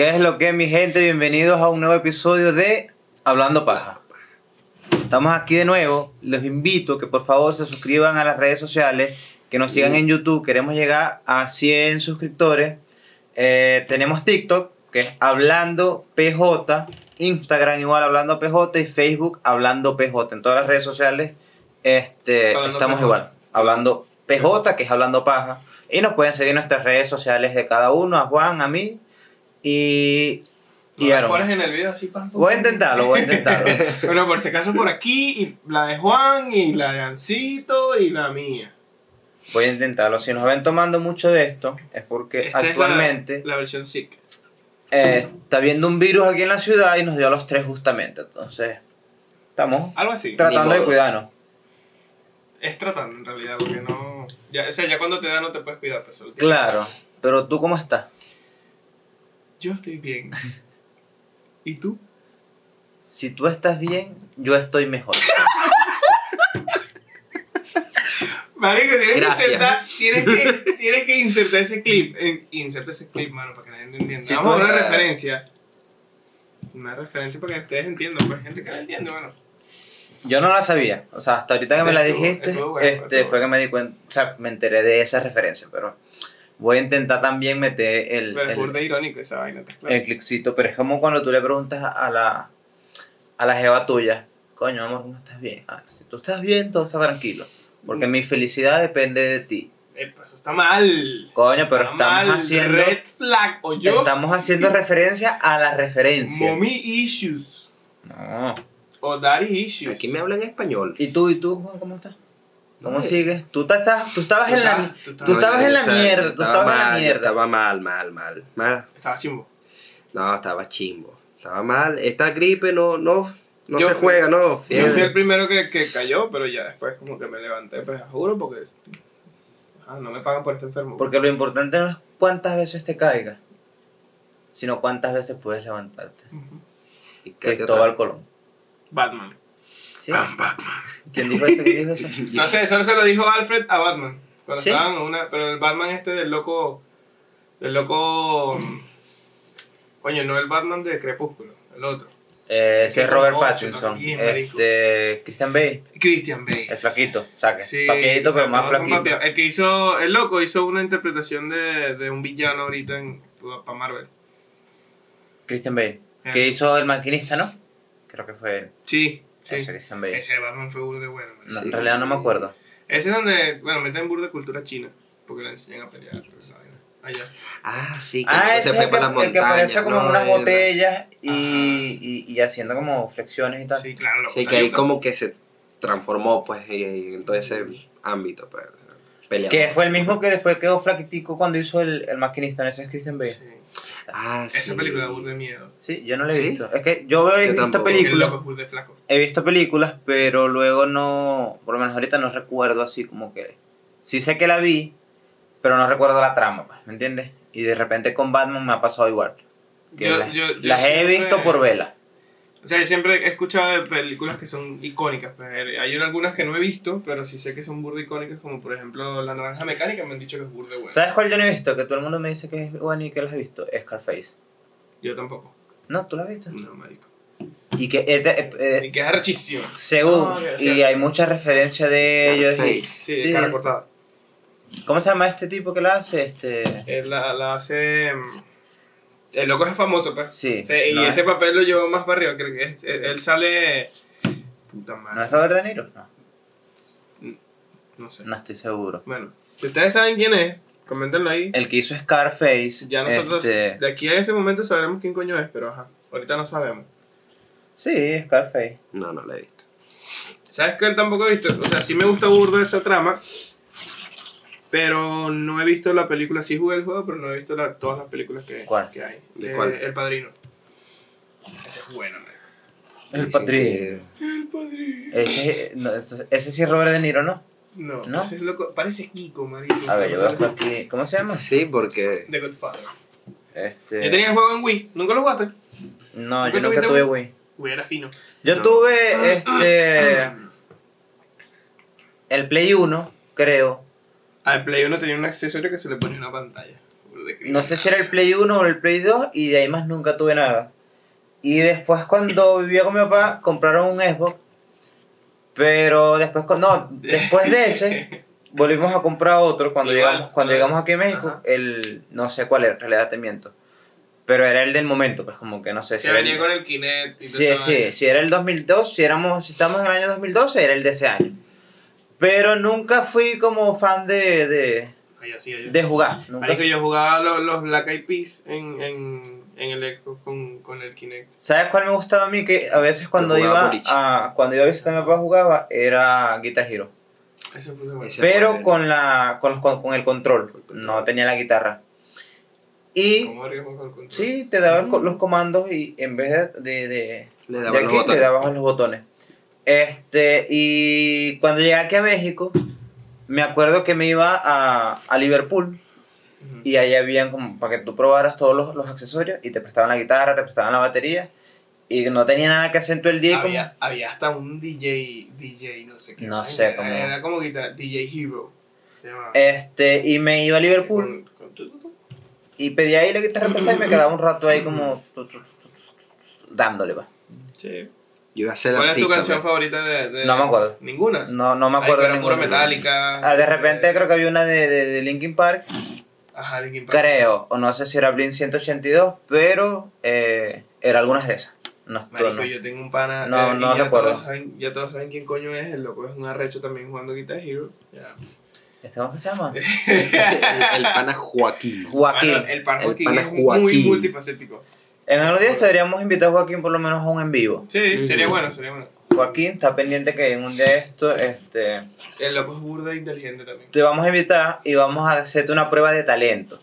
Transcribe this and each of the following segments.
¿Qué es lo que, mi gente? Bienvenidos a un nuevo episodio de Hablando Paja. Estamos aquí de nuevo. Les invito que por favor se suscriban a las redes sociales, que nos sigan en YouTube. Queremos llegar a 100 suscriptores. Eh, tenemos TikTok, que es Hablando PJ. Instagram igual Hablando PJ y Facebook Hablando PJ. En todas las redes sociales este, Hablando estamos PJ. igual. Hablando PJ, que es Hablando Paja. Y nos pueden seguir en nuestras redes sociales de cada uno, a Juan, a mí y, y ¿No Aaron. pones en el video así, pam, Voy a intentarlo, voy a intentarlo. Bueno, por si acaso por aquí, y la de Juan, y la de Ancito, y la mía. Voy a intentarlo. Si nos ven tomando mucho de esto, es porque Esta actualmente es la, la versión SIC. eh, está habiendo un virus aquí en la ciudad y nos dio a los tres justamente. Entonces, estamos Algo así. tratando de cuidarnos. Es tratando, en realidad, porque no... Ya, o sea, ya cuando te da no te puedes cuidar. Pues, solo tienes- Claro, pero tú cómo estás? Yo estoy bien. ¿Y tú? Si tú estás bien, yo estoy mejor. Marico, tienes Gracias. que insertar, tienes que, tienes que insertar ese clip. Inserta ese clip, mano, para que la gente entienda. Si Vamos a una referencia. Una referencia para que ustedes entiendan, pues hay gente que la entiende, bueno. Yo no la sabía. O sea, hasta ahorita que me la dijiste, estuvo bueno, este, estuvo fue que me di cuenta, o sea, me enteré de esa referencia, pero voy a intentar también meter el, Pero es el- burda irónico esa vaina, ¿te claro? el cliccito, pero es como cuando tú le preguntas a la, a la jeva tuya, coño, amor, ¿cómo estás bien? Ah, si tú estás bien, todo está tranquilo, porque mi felicidad depende de ti. Eso está mal. Coño, pero Está estamos mal, haciendo, Red flag. O yo. estamos haciendo referencia a la referencia. Mommy issues. No. O daddy issues. Aquí me hablan español. ¿Y tú, y tú, Juan, cómo estás? ¿Cómo No, sigues? Tú, te estás, tú estabas Tú en la, tú estabas en la Estaba- mierda, tú estaba estabas en la mierda. Estaba mal, mal, mal, mal. Estaba chimbo. No, estaba chimbo. Estaba mal. Esta gripe no, no, no Yo se fui- juega, no. Yo fui el primero que, que cayó, pero ya después como que me levanté, pues juro, porque ajá, no me pagan por este enfermo. Porque lo importante no es cuántas veces te caigas, sino cuántas veces puedes levantarte. Ujú. Y cállate Cristóbal Colón. Batman. ¿Sí? ¿Quién dijo eso? ¿Quién dijo eso? No sé, eso se lo dijo Alfred a Batman. Cuando ¿Sí? estaban en una. Pero el Batman este del loco. Del loco. Coño, no el Batman de Crepúsculo, el otro. Eh, ese es Robert con ocho Pattinson. Este, Christian Bale, Christian Bale. el flaquito, saque. Sí, Papiadito, pero exacto, más no, flaquito. El que hizo, el loco hizo una interpretación de, de un villano ahorita en para Marvel. Christian Bale. Eh. Que hizo el maquinista, ¿no? Creo que fue él. Sí, sí. Ese Christian Bale. Ese Batman fue burda de bueno. No, Sí. En realidad no me acuerdo. Ese es donde, bueno, meten burda de cultura china, porque le enseñan a pelear. Allá. Ah, sí, que Ah, se ese es fue el que, para las el que aparece como en ¿no? unas El- botellas y, y, y haciendo como flexiones y tal. Sí, claro. la Sí, que montaña. ahí como que se transformó, pues, y- en todo ese ámbito, pues. Que fue el mismo que después quedó flaquitico cuando hizo el, el maquinista, ese es Christian Bale. Sí. Ah, sí. Esa película de miedo. Sí, yo no la he ¿Sí? visto. Es que yo he Yo visto películas, he visto películas, pero luego no, por lo menos ahorita no recuerdo así como que... Sí sé que la vi, pero no recuerdo la trama, pues, ¿me entiendes? Y de repente con Batman me ha pasado igual. Que Yo- las, yo- yo las he visto por vela. O sea, yo siempre he escuchado de películas que son icónicas. Pues, hay algunas que no he visto, pero sí sé que son burda icónicas, como por ejemplo La Naranja Mecánica, me han dicho que es burda buena. ¿Sabes cuál yo no he visto? Que todo el mundo me dice que es bueno y que la has visto. Scarface. Yo tampoco. No, ¿tú la has visto? No, marico. Y que eh, eh, eh, Y que es arrechísimo. según, Ah, y hay muchas referencias de ellos. y- Sí, sí. cara cortada. ¿Cómo se llama este tipo que la hace? Este... Él la, la hace. mm, El loco es famoso, pues. Sí. Sí, y no, ese es, papel lo llevó más para arriba. Creo que es- él, él sale. Puta ¿No madre. es Robert De Niro? No, No sé. no estoy seguro. Bueno, si ustedes saben quién es, coméntenlo ahí. El que hizo Scarface. Ya nosotros, este, de aquí a ese momento sabremos quién coño es, pero ajá, ahorita no sabemos. Sí, Scarface. No, no la he visto. ¿Sabes que él tampoco he visto? O sea, sí me gusta burdo esa trama, pero no he visto la película. Sí jugué el juego, pero no he visto la- todas las películas que, ¿Cuál? que hay. ¿De Eh, cuál? El Padrino. Ese es bueno, man. El Padrino. El Padrino. Ese, no, entonces, ese sí es Robert De Niro, ¿no? No, ¿No? ese es loco. Parece Kiko, marico. A ver, yo veo por aquí. ¿Cómo se llama? Sí, porque... The Godfather. Este... Yo tenía el juego en Wii. ¿Nunca lo jugaste? No, ¿Nunca yo nunca tuve Wii? Wii. Wii era fino. Yo No. tuve este. El Play 1, creo. Al Play 1 tenía un accesorio que se le ponía una pantalla. No sé si era el Play 1 o el Play 2 y de ahí más nunca tuve nada. Y después cuando vivía con mi papá compraron un Xbox, pero después con- no, después de ese volvimos a comprar otro cuando Igual, llegamos cuando llegamos aquí a México, Ajá. el no sé cuál era, en realidad te miento. Pero era el del momento, pues como que no sé si Que venía el- con el Kinect y Sí, sí, si era el 2002, si éramos si estamos en el año 2012 era el de ese año. Pero nunca fui como fan de de, Ay, así, ay, de jugar, nunca Marico, yo jugaba los, los Black Eyed Peas en, en, en el Xbox con, con el Kinect. ¿Sabes cuál me gustaba a mí? Que a veces cuando iba a, cuando iba a visitar a mi papá jugaba, era Guitar Hero. Bueno. Ese- Pero con, la, con, los- con, con el control, no tenía la guitarra. Y ¿Cómo verga jugar con el control? sí, te daban co- los comandos y en vez de, de, de, Le de aquí, le dabas a los botones. Este, y cuando llegué aquí a México, me acuerdo que me iba a, a Liverpool Ujú. y ahí habían como para que tú probaras todos los, los accesorios y te prestaban la guitarra, te prestaban la batería y no tenía nada que hacer todo el día como... había, había hasta un DJ, DJ, no sé qué. No sé era- cómo- Era como guitarra, DJ Hero. Este, y me iba a Liverpool Con- con tu- tu- y pedía ahí la guitarra y me quedaba un rato ahí como tu, dándole, va. Sí. Yo iba a ser ¿Cuál es tu canción pues. favorita de, de- No me acuerdo. Ninguna. No, no me acuerdo. ninguna. metálica. Ah, de repente creo que había una de, de, de Linkin Park, Ajá, Linkin Park. creo, o no sé si era Blink 182, pero eh, era algunas de esas. No, estoy- Marico, no. yo tengo un pana. No, eh, no ya recuerdo. Todos saben, ya todos saben quién coño es. El loco es un arrecho también jugando Guitar Hero. Ya. ¿Este cómo se llama? El, el pana Joaquín. Joaquín. El pan El Joaquín pana es muy Joaquín. multifacético. En unos días deberíamos invitar a Joaquín por lo menos a un en vivo. Sí, sería bueno, sería bueno. Joaquín está pendiente que en un día de esto este, El loco es burda e inteligente también. te vamos a invitar y vamos a hacerte una prueba de talento.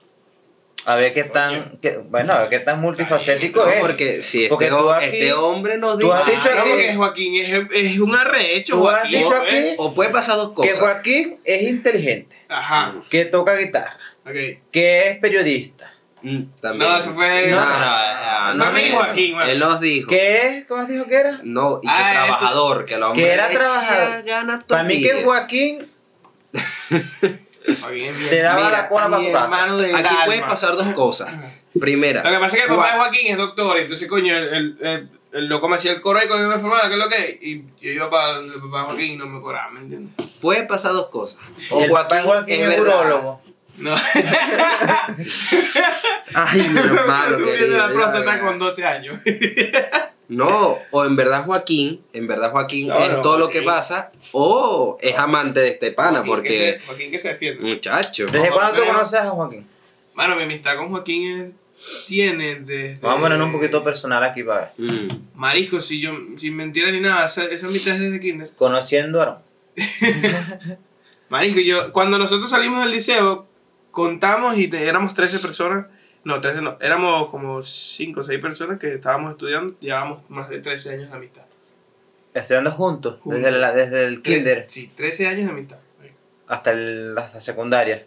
A ver qué tan, qué- bueno, a ver qué tan multifacético No, es. porque si este, Porque tú aquí- este hombre nos tú has dice... dicho Ah, no, aquí- porque Joaquín es, es un arrecho. Tú has Joaquín, dicho ¿eh? aquí- O puede pasar dos que cosas. Joaquín es inteligente, Ajá. que toca guitarra, Ok. que es periodista, Mm, también. No, eso fue. No, No, no, no, no, no, Joaquín, Joaquín, bueno. Él nos dijo. que es, ¿cómo has dicho que era? No, y que Ah, trabajador, que el hombre que era trabajador. Para mí que. Joaquín Joaquín es te daba Mira, la cola para tu casa. Aquí alma. pueden pasar dos cosas. Primera, Lo que pasa es que el papá de Joaquín es doctor, entonces, coño, el, el, el, el loco me hacía el coro ahí cuando yo me formaba, ¿qué es lo que es? Y yo iba para el papá de Joaquín y no me cobraba, ¿me entiendes? pueden pasar dos cosas. Y el papá de Joaquín es verdad. urólogo. No. Ay, mi hermano Tuve querido. la ya, próstata ya. con 12 años. No, o en verdad Joaquín, en verdad Joaquín No, es no, todo lo que pasa, o es amante de este pana, Joaquín que porque, se- Joaquín que se defiende. muchacho. ¿Desde cuándo tú conoces a Joaquín? Mano, mi amistad con Joaquín es, tiene desde... Vamos a poner un poquito personal aquí para ver. Mm. Marisco, si yo, sin mentira ni nada, esa, esa amistad es desde kinder. Conociendo a Aaron. Marisco, yo, cuando nosotros salimos del liceo, contamos y te- éramos 13 personas. No, 13 no, éramos como 5 o 6 personas que estábamos estudiando, llevábamos más de 13 años de amistad. Estudiando juntos, Juntos. desde, la- desde el kinder Sí, 13 años de amistad. hasta, el, hasta secundaria.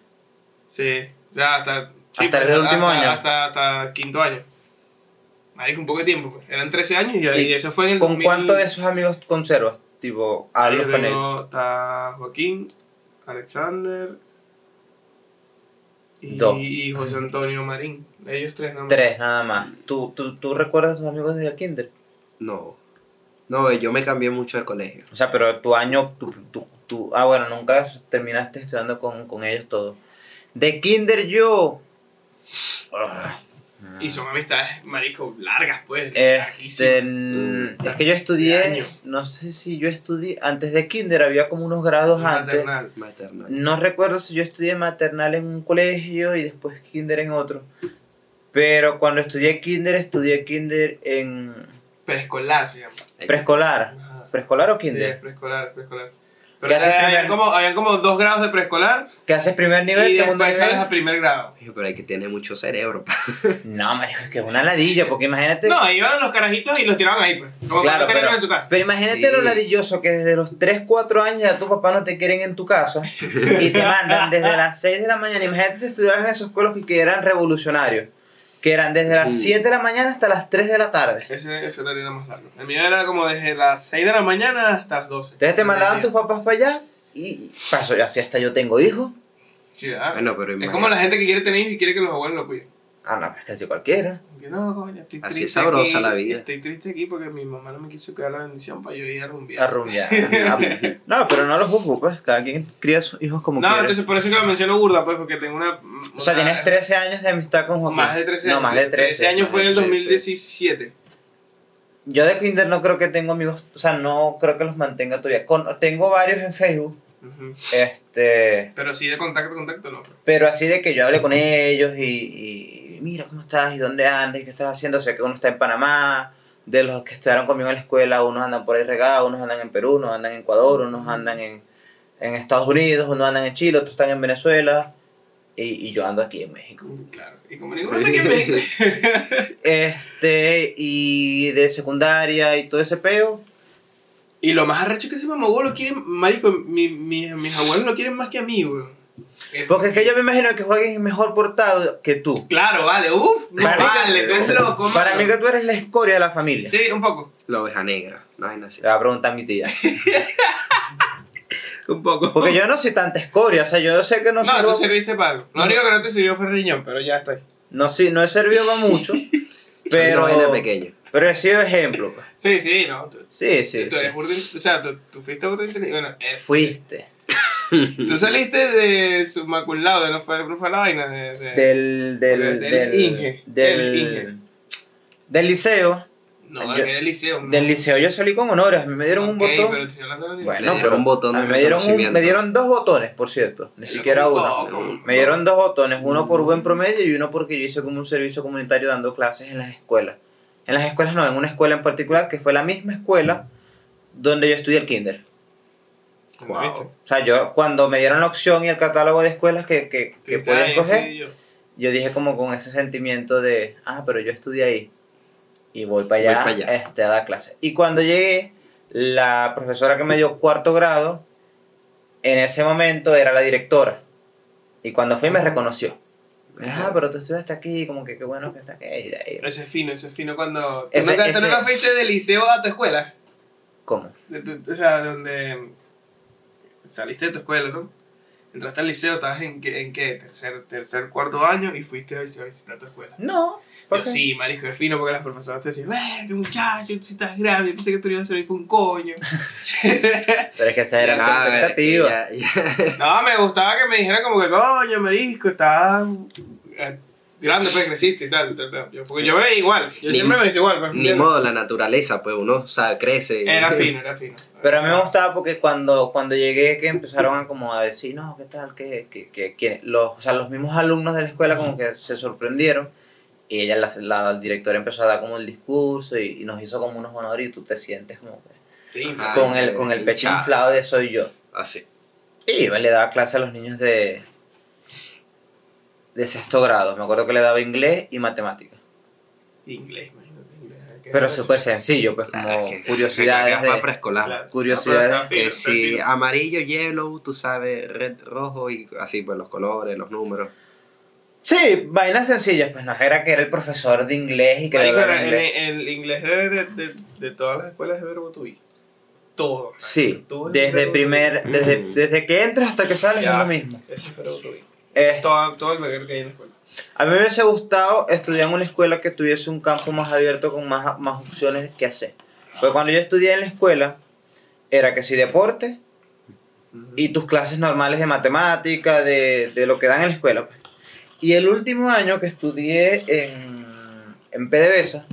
Sí, ya hasta... sí, Hasta el pues, último hasta- año. Hasta, hasta quinto año. Marico, un poco de tiempo, pues. Eran 13 años y, ¿Y eso fue en el ¿Con 2000. cuántos de esos amigos conservas? Tipo, hablas con tengo- Está Joaquín, Alexander y, Dos. y José Antonio Marín. Ellos tres nada más. Tres, nada más. ¿Tú, tú, tú recuerdas a tus amigos desde el kinder? No. No, yo me cambié mucho de colegio. O sea, pero tu año, tu, tu, tu- ah, bueno, nunca terminaste estudiando con, con ellos todos. De kinder yo... Ah, Y son amistades, marico, largas, pues. Este, Mm. es que yo estudié, no sé si yo estudié, antes de kinder había como unos grados antes. Maternal. Maternal. No recuerdo si yo estudié maternal en un colegio y después kinder en otro. Pero cuando estudié kinder, estudié kinder en Preescolar se llama. preescolar. ¿Preescolar o Sí, kinder? preescolar, preescolar. ¿Qué Pero haces habían, primer- como, habían como dos grados de preescolar ¿Qué haces primer nivel, y segundo después sales nivel? a primer grado. Dije, Pero hay que tener mucho cerebro. pa. No, marico, es que es una ladilla, porque imagínate... No, iban los carajitos y los tiraban ahí, pues. Como Claro, que no pero, en su casa. pero imagínate Sí. lo ladilloso que desde los 3, 4 años ya tu papá no te quieren en tu casa y te mandan desde las 6 de la mañana. Imagínate si estudiabas en esos colegios que eran revolucionarios, que eran desde las Mm. 7 de la mañana hasta las 3 de la tarde. Ese, ese horario era más largo. El mío era como desde las 6 de la mañana hasta las 12. Entonces te mandaban tus papás para allá y paso, así hasta yo tengo hijos. Sí, ¿verdad? Bueno, pero es como la gente que quiere tener hijos y quiere que los abuelos lo cuiden. Ah, no, pues casi cualquiera. Que no, coño, estoy Así triste es sabrosa aquí, la vida. Estoy triste aquí porque mi mamá no me quiso quedar la bendición para yo ir a A rumbear. rumbear. No, pero no lo juzgo, pues. Cada quien cría a sus hijos como No, quiere. entonces por eso que lo menciono burda, pues, porque tengo una... O sea, tienes 13 años de amistad con Joaquín. Más de 13 años. No, más de 13. años más fue en el de 13. 2017. Yo de Kinder no creo que tengo amigos, o sea, no creo que los mantenga todavía. Con- tengo varios en Facebook, este, Pero sí de contacto, contacto no. pero así de que yo hable con ellos y, y mira cómo estás y dónde andas y qué estás haciendo. Sé que uno está en Panamá, de los que estudiaron conmigo en la escuela, unos andan por ahí regados, unos andan en Perú, unos andan en Ecuador, unos andan en, en Estados Unidos, unos andan en Chile, otros están en Venezuela y, y yo ando aquí en México. Claro. Y como ninguno está aquí en México. Este, y de secundaria y todo ese peo. Y lo más arrecho que ese mamagüey lo quieren, marico, mi, mi- mis abuelos lo quieren más que a mí, weón. Porque es que yo me imagino que juegues mejor portado que tú. Claro, vale, uff, no Para mí que- vale, tú eres loco. Para mí que tú eres la escoria de la familia. Sí, un poco. La oveja negra. No hay nada así. Le va a preguntar a mi tía. Un poco. Porque yo no soy tanta escoria, o sea, yo sé que no, No, sirvo- tú serviste para algo. Lo único que no te sirvió fue el riñón, pero ya está ahí. no, sí, no he servido para mucho, Pero. vaina pequeña. pero he sido ejemplo. pues. Sí, sí, no. Tú, Sí, sí, tú sí. eres O sea, tú, tú fuiste burda inteligente. Bueno, eh, Fuiste. Tú saliste de submaculado, no fue, no fue la vaina de. de- Del, del, Del del, Inge, del, del Inge. del liceo. no, yo- que del liceo. no. Del liceo yo salí con honores, a mí me dieron un botón. pero te estoy hablando de la Bueno, dieron un botón de me dieron, un- me dieron dos botones, por cierto, ni Pero siquiera uno. poco. Me dieron dos botones, uno por buen promedio y uno porque yo hice como un servicio comunitario dando clases en las escuelas. En las escuelas no, en una escuela en particular que fue la misma escuela donde yo estudié el kinder. ¿No viste? O sea, yo cuando me dieron la opción y el catálogo de escuelas que, que, que Sí, podía ahí, escoger, sí, yo. yo dije como con ese sentimiento de, ah, pero yo estudié ahí y voy para allá, Voy pa' allá. Este, a dar clases. Y cuando llegué, la profesora que me dio cuarto grado, en ese momento era la directora. Y cuando fui me reconoció. Me dijo, ah, pero tú estudiaste aquí, como que qué bueno que estás aquí. Y de ahí, Ese es fino, ese es fino cuando. ¿Tú, Ese- nunca, tú nunca fuiste del liceo a tu escuela? ¿Cómo? De tu- o sea, donde saliste de tu escuela, ¿no? Entraste al liceo, estabas en qué, en qué? Tercer, tercer, cuarto año y fuiste a visitar, a visitar tu escuela. No. ¿por Yo sí, marico, es fino porque las profesoras te decían, ¡eh, qué muchacho, tú estás grande! Yo pensé que tú ibas a servir por un coño. Pero es que esa era la expectativa. ya- ya- no, me gustaba que me dijeran como que, coño, marisco, estás eh, grande, pues creciste y tal. tal, tal. Yo- porque yo veía igual, yo Ni- siempre me igual. Pues, Ni modo, la naturaleza, pues uno, o sea, crece. Era fino, era fino. Pero a mí me gustaba porque cuando, cuando llegué que empezaron a como a decir, no, ¿qué tal? ¿Qué, qué, qué, quién?". Los, o sea, los mismos alumnos de la escuela como que se sorprendieron y ella, la, la directora empezó a dar como el discurso y, y nos hizo como unos honores y tú te sientes como que Sí, Ay, con el, qué con el pecho inflado de soy yo. Así. Y iba y le daba clase a los niños de, de sexto grado. Me acuerdo que le daba inglés y matemáticas. Inglés, imagínate, inglés. Pero súper sencillo, pues como Ah, es que- curiosidades que para de... preescolar. Claro. curiosidades No, Que si amarillo, yellow, tú sabes, red, rojo y así, pues los colores, los números. Sí, vainas sencillas, pues no era que era el profesor de inglés y que Marico, era- inglés. el, el inglés de, de, de, de todas las escuelas de verbo to be. Todo. Sí, Todo desde primer, desde, Mm. desde que entras hasta que sales Ya. es lo mismo. Eso es verbo to be. Es- Todo, todo el verbo que hay en la escuela. a mí me hubiese gustado estudiar en una escuela que tuviese un campo más abierto con más, más opciones que hacer. Porque cuando yo estudié en la escuela, era que si deporte y tus clases normales de matemática, de, de lo que dan en la escuela. pues. Y el último año que estudié en, en PDVSA,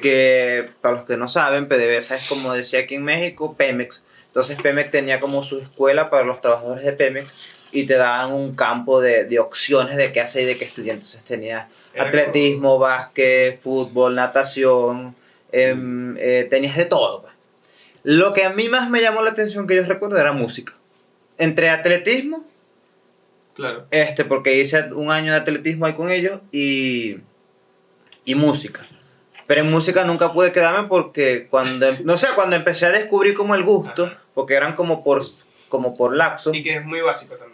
que para los que no saben, PDVSA es como decía aquí en México, Pemex. Entonces Pemex tenía como su escuela para los trabajadores de Pemex y te daban un campo de, de opciones de qué hacer y de qué estudiar. Entonces tenía Era atletismo, básquet, fútbol, natación, em, eh, tenías de todo. pues. Lo que a mí más me llamó la atención que yo recuerdo era música. Entre atletismo, Claro. este, porque hice un año de atletismo ahí con ellos y, y música. Pero en música nunca pude quedarme porque cuando, em- no sé, cuando empecé a descubrir como el gusto, Ajá. porque eran como por, como por lapso. Y que es muy básico también.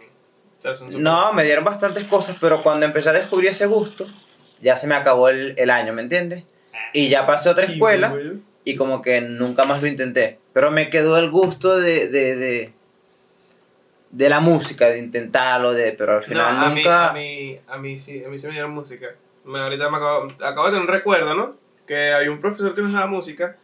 Sea, son No, me dieron bastantes cosas, pero cuando empecé a descubrir ese gusto, ya se me acabó el, el año, ¿me entiendes? Y ya pasé a otra escuela y como que nunca más lo intenté. Pero me quedó el gusto de, de, de, de la música, de intentarlo, de, pero al final no, a mí, nunca... a mí, a mí sí, a mí sí me dieron música. Me, ahorita me acabo, acabo de tener un recuerdo, ¿no? Que había un profesor que nos daba música.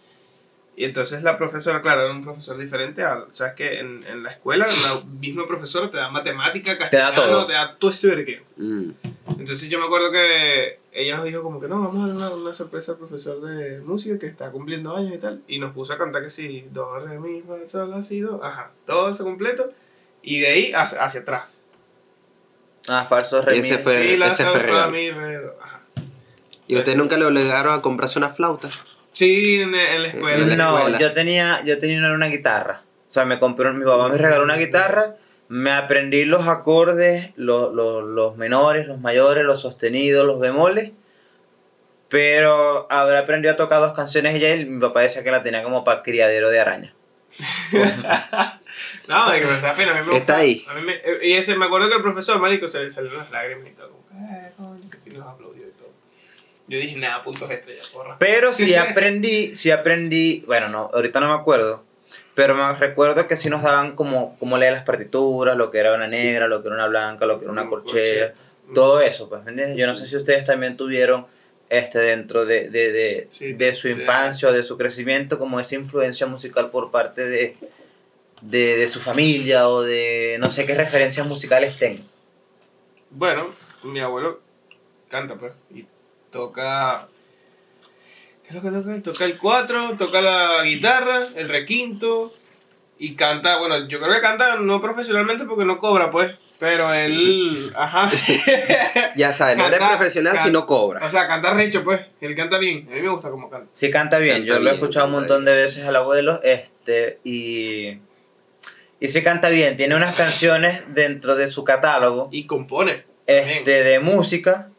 Y entonces la profesora, claro, era un profesor diferente. A, Sabes que en, en la escuela, la misma profesora te da matemática, castellano, todo. te da todo ese verguero. Mm. Entonces yo me acuerdo que ella nos dijo como que no, vamos a dar una, una sorpresa al profesor de música que está cumpliendo años y tal. Y nos puso a cantar que sí, do, re, mi, fa, sol, la, si, do, ajá, todo eso completo. Y de ahí hacia, hacia atrás. Ah, falso Y ese remix. fue- Sí, la, ese fue real. mi, re, do, ajá. ¿Y ustedes nunca le obligaron a comprarse una flauta? Sí, en, en la escuela. En la No, escuela. yo tenía, yo tenía una, una guitarra. O sea, me compró, mi papá me regaló una guitarra, me aprendí los acordes, los, los, los menores, los mayores, los sostenidos, los bemoles. Pero habré aprendido a tocar dos canciones ya y mi papá decía que la tenía como para criadero de araña. No, que me está fino, a mí me Está gusta. ahí. A mí me- y ese, me acuerdo que el profesor, marico, se le salieron las lágrimas y todo. Como, eh, coño, que los todo. Yo dije, nada, puntos estrellas, porra. Pero sí aprendí, sí aprendí, bueno, no, ahorita no me acuerdo, pero me recuerdo que sí nos daban como, como leer las partituras, lo que era una negra, lo que era una blanca, lo que era una Mm, corchea, todo eso, pues, ¿me entiendes? Yo no sé si ustedes también tuvieron este dentro de, de, de, Sí, de su infancia o de su crecimiento como esa influencia musical por parte de, de, de su familia o de no sé qué referencias musicales tengan. Bueno, mi abuelo canta, pues, y toca. ¿Qué es lo que toca? Él Toca el 4, toca la guitarra, el requinto, y canta, bueno, yo creo que canta no profesionalmente porque no cobra, pues, pero él, ajá. Ya sabes, no eres profesional si no cobras. O sea, canta recho, pues, él canta bien, a mí me gusta cómo canta. Sí canta bien, Canta yo lo he escuchado un montón de veces al abuelo, este, y, y sí canta bien, tiene unas canciones dentro de su catálogo, Y compone. este, de música,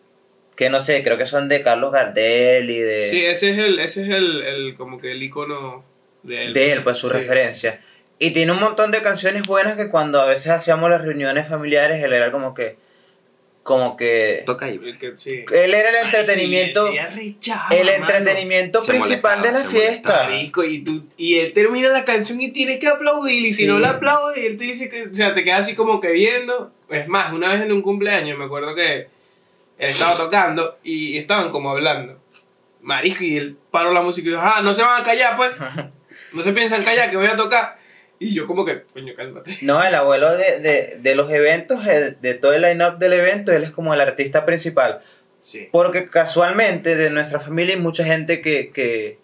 que no sé, creo que son de Carlos Gardel y de, Sí, ese es el, ese es el, el como que el icono de él. de él, pues su Sí. referencia. Y tiene un montón de canciones buenas que cuando a veces hacíamos las reuniones familiares, él era como que, como que, Toca ahí. Que- sí. él era el Ay, entretenimiento, sí, se arrechaba, el entretenimiento principal de la fiesta. Marico, y, tú, y él termina la canción y tiene que aplaudir. Y si Sí. no la aplaude, él te dice que. O sea, te quedas así como que viendo. Es más, una vez en un cumpleaños me acuerdo que él estaba tocando y estaban como hablando. Marisco, y él paró la música y dijo: Ah, no se van a callar, pues. No se piensan callar, que voy a tocar. Y yo, como que, coño, cálmate. No, el abuelo de, de, de los eventos, el- de todo el line-up del evento, él es como el artista principal. Sí. Porque casualmente de nuestra familia hay mucha gente que, que,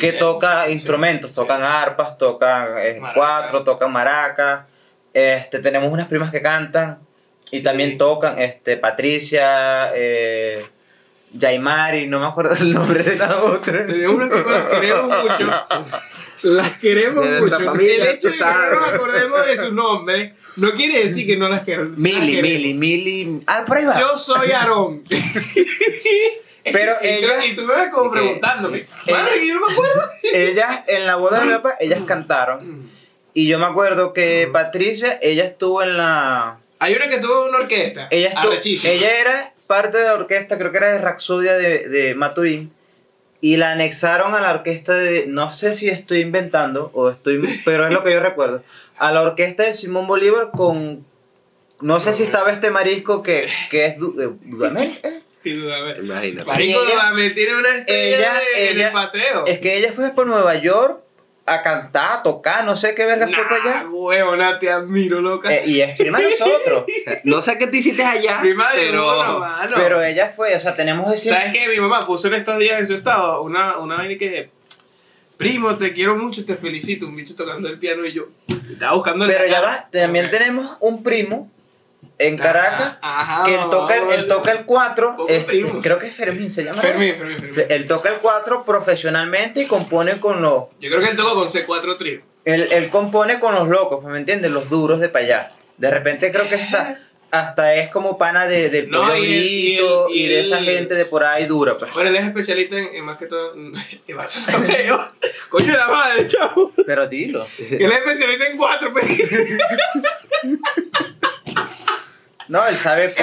que toca Sí, instrumentos, sí. tocan arpas, tocan eh, Maraca. cuatro, tocan maracas. Este, tenemos unas primas que cantan y Sí. también tocan, este, Patricia, eh, Yaimari, no me acuerdo el nombre de la otra. Tenemos unas que las queremos mucho. Las queremos De mucho. familia, el hecho de que no nos acordemos de su nombre no quiere decir que no las queremos. Mili. Mili, Mili. Ah, por ahí va. Yo soy Aarón. Pero y, ella- tú, y tú me ves como preguntándome. Madre, que yo no me acuerdo. ellas, en la boda de mi papá, ellas cantaron. Y yo me acuerdo que Patricia, ella estuvo en la. Hay una que tuvo una orquesta. Ella, estuvo, Arrechísima. ella era parte de la orquesta, creo que era de Raxodia de, de Maturín. Y la anexaron a la orquesta de. No sé si estoy inventando, o estoy. Pero es lo que yo recuerdo. A la orquesta de Simón Bolívar con. No sé si estaba este marisco que, que es eh, Dudamel. ¿eh? Sin duda, a ver. Imagínate. Ella- me tiene una estrella ella- de- en el paseo. Es que ella fue por Nueva York a cantar, a tocar, no sé qué verga fue para Nah, allá. huevona, te admiro, loca. Eh, y es prima de nosotros. No sé qué tú hiciste allá, Prima de pero... mano. Pero ella fue, o sea, tenemos ese. ¿Sabes qué? Mi mamá puso en estos días en su estado una, una vaina que. Primo, te quiero mucho, te felicito. Un bicho tocando el piano y yo. Estaba buscando Pero la- ya va, también tenemos un primo en Caracas Ajá, que él toca, el- él toca el 4, Poco este, primo. creo que es Fermín, se llama. Fermín, Fermín, Fermín. Él toca el 4 profesionalmente y compone con los. Yo creo que él tocó con C4 trío. Él, él compone con los locos, ¿me entiendes? Los duros de para allá. De repente creo que está. Hasta es como pana de, del No, y él- y él- y, y de esa él- gente de por ahí dura, pues. Bueno, él es especialista en, en más que todo. En va a. Coño de la madre, chavo. Pero dilo. Él es especialista en cuatro, pues. No, él sabe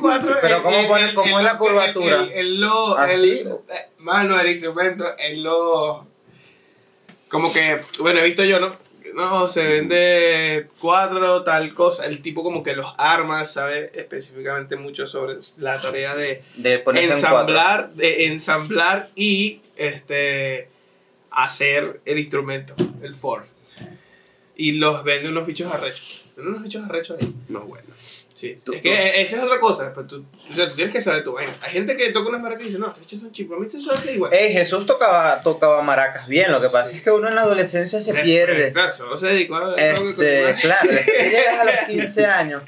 cuatro. Pero ¿cómo, pone, cómo es la curvatura? Él, lo. ¿Así? eh, mano, el instrumento, él lo. Como que, bueno, he visto yo, ¿no? no, se vende cuatro, tal cosa. El tipo como que los arma, sabe específicamente mucho sobre la tarea de De ponerse en cuatro. ensamblar, de ensamblar y este hacer el instrumento, el Ford. Y los vende unos bichos arrechos. Vende unos bichos arrechos ahí. No, bueno. Sí. Tú- es que e- esa es otra cosa. Pues tú, o sea, tú tienes que saber tu vaina. Hay gente que toca unas maracas y dice, no, estos bichos son chicos. A mí sabes que igual. Ey, Jesús tocaba, tocaba maracas bien, lo que pasa Sí. es que uno en la adolescencia se Eh, pierde. Claro, solo se dedicó a... Este, claro, llegas a los 15 años,